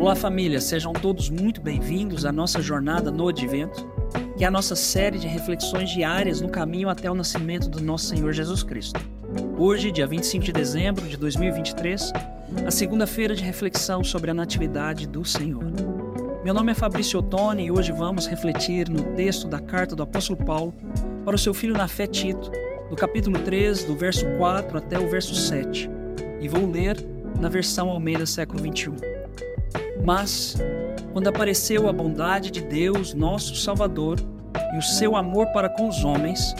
Olá, família, sejam todos muito bem-vindos à nossa jornada no Advento, que é a nossa série de reflexões diárias no caminho até o nascimento do nosso Senhor Jesus Cristo. Hoje, dia 25 de dezembro de 2023, a segunda-feira de reflexão sobre a Natividade do Senhor. Meu nome é Fabrício Ottoni e hoje vamos refletir no texto da carta do apóstolo Paulo para o seu filho na fé Tito, do capítulo 3, do verso 4 até o verso 7, e vou ler na versão Almeida século 21. Mas, quando apareceu a bondade de Deus, nosso Salvador, e o seu amor para com os homens,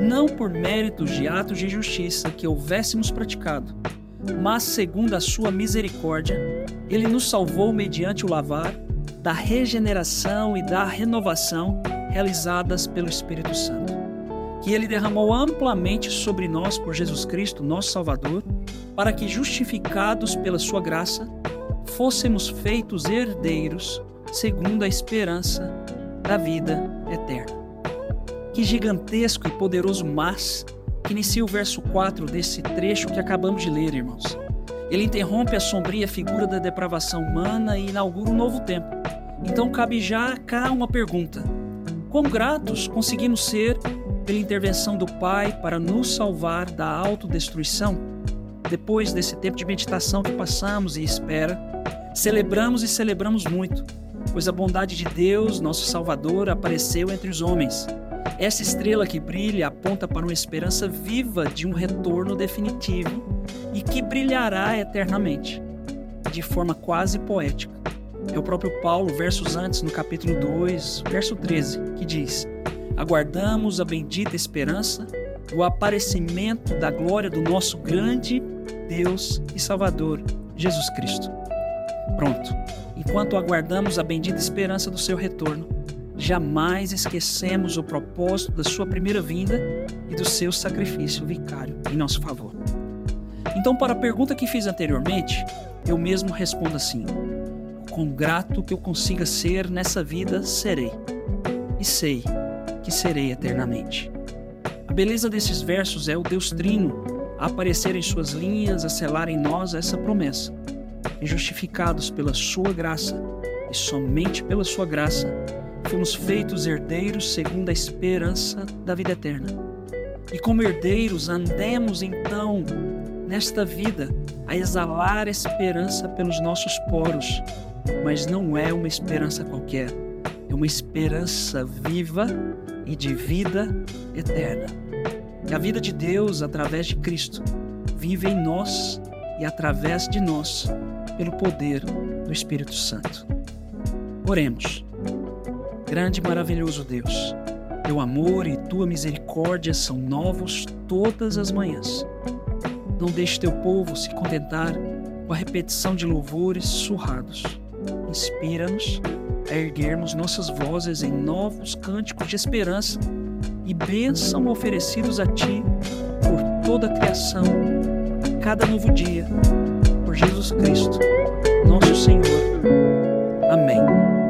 não por méritos de atos de justiça que houvéssemos praticado, mas segundo a sua misericórdia, ele nos salvou mediante o lavar da regeneração e da renovação realizadas pelo Espírito Santo, que ele derramou amplamente sobre nós por Jesus Cristo, nosso Salvador, para que, justificados pela sua graça, fôssemos feitos herdeiros segundo a esperança da vida eterna. Que gigantesco e poderoso mas que inicia o verso 4 desse trecho que acabamos de ler, irmãos. Ele interrompe a sombria figura da depravação humana e inaugura um novo tempo. Então cabe já cá uma pergunta: Quão gratos conseguimos ser pela intervenção do Pai para nos salvar da autodestruição? Depois desse tempo de meditação que passamos e espera, Celebramos e celebramos muito, pois a bondade de Deus, nosso Salvador, apareceu entre os homens. Essa estrela que brilha aponta para uma esperança viva de um retorno definitivo e que brilhará eternamente, de forma quase poética. É o próprio Paulo, versos antes, no capítulo 2, verso 13, que diz: Aguardamos a bendita esperança do aparecimento da glória do nosso grande Deus e Salvador, Jesus Cristo. Pronto. Enquanto aguardamos a bendita esperança do seu retorno, jamais esquecemos o propósito da sua primeira vinda e do seu sacrifício vicário em nosso favor. Então, para a pergunta que fiz anteriormente, eu mesmo respondo assim: com grato que eu consiga ser nessa vida, serei. E sei que serei eternamente. A beleza desses versos é o Deus Trino a aparecer em suas linhas, a selar em nós essa promessa e justificados pela Sua graça, e somente pela Sua graça, fomos feitos herdeiros segundo a esperança da vida eterna. E como herdeiros, andemos então nesta vida a exalar esperança pelos nossos poros, mas não é uma esperança qualquer, é uma esperança viva e de vida eterna. Que a vida de Deus, através de Cristo, vive em nós e através de nós pelo poder do Espírito Santo. Oremos. Grande e maravilhoso Deus, teu amor e tua misericórdia são novos todas as manhãs. Não deixe teu povo se contentar com a repetição de louvores surrados. Inspira-nos a erguermos nossas vozes em novos cânticos de esperança e bênção oferecidos a Ti por toda a criação, cada novo dia Jesus Cristo, nosso Senhor. Amém.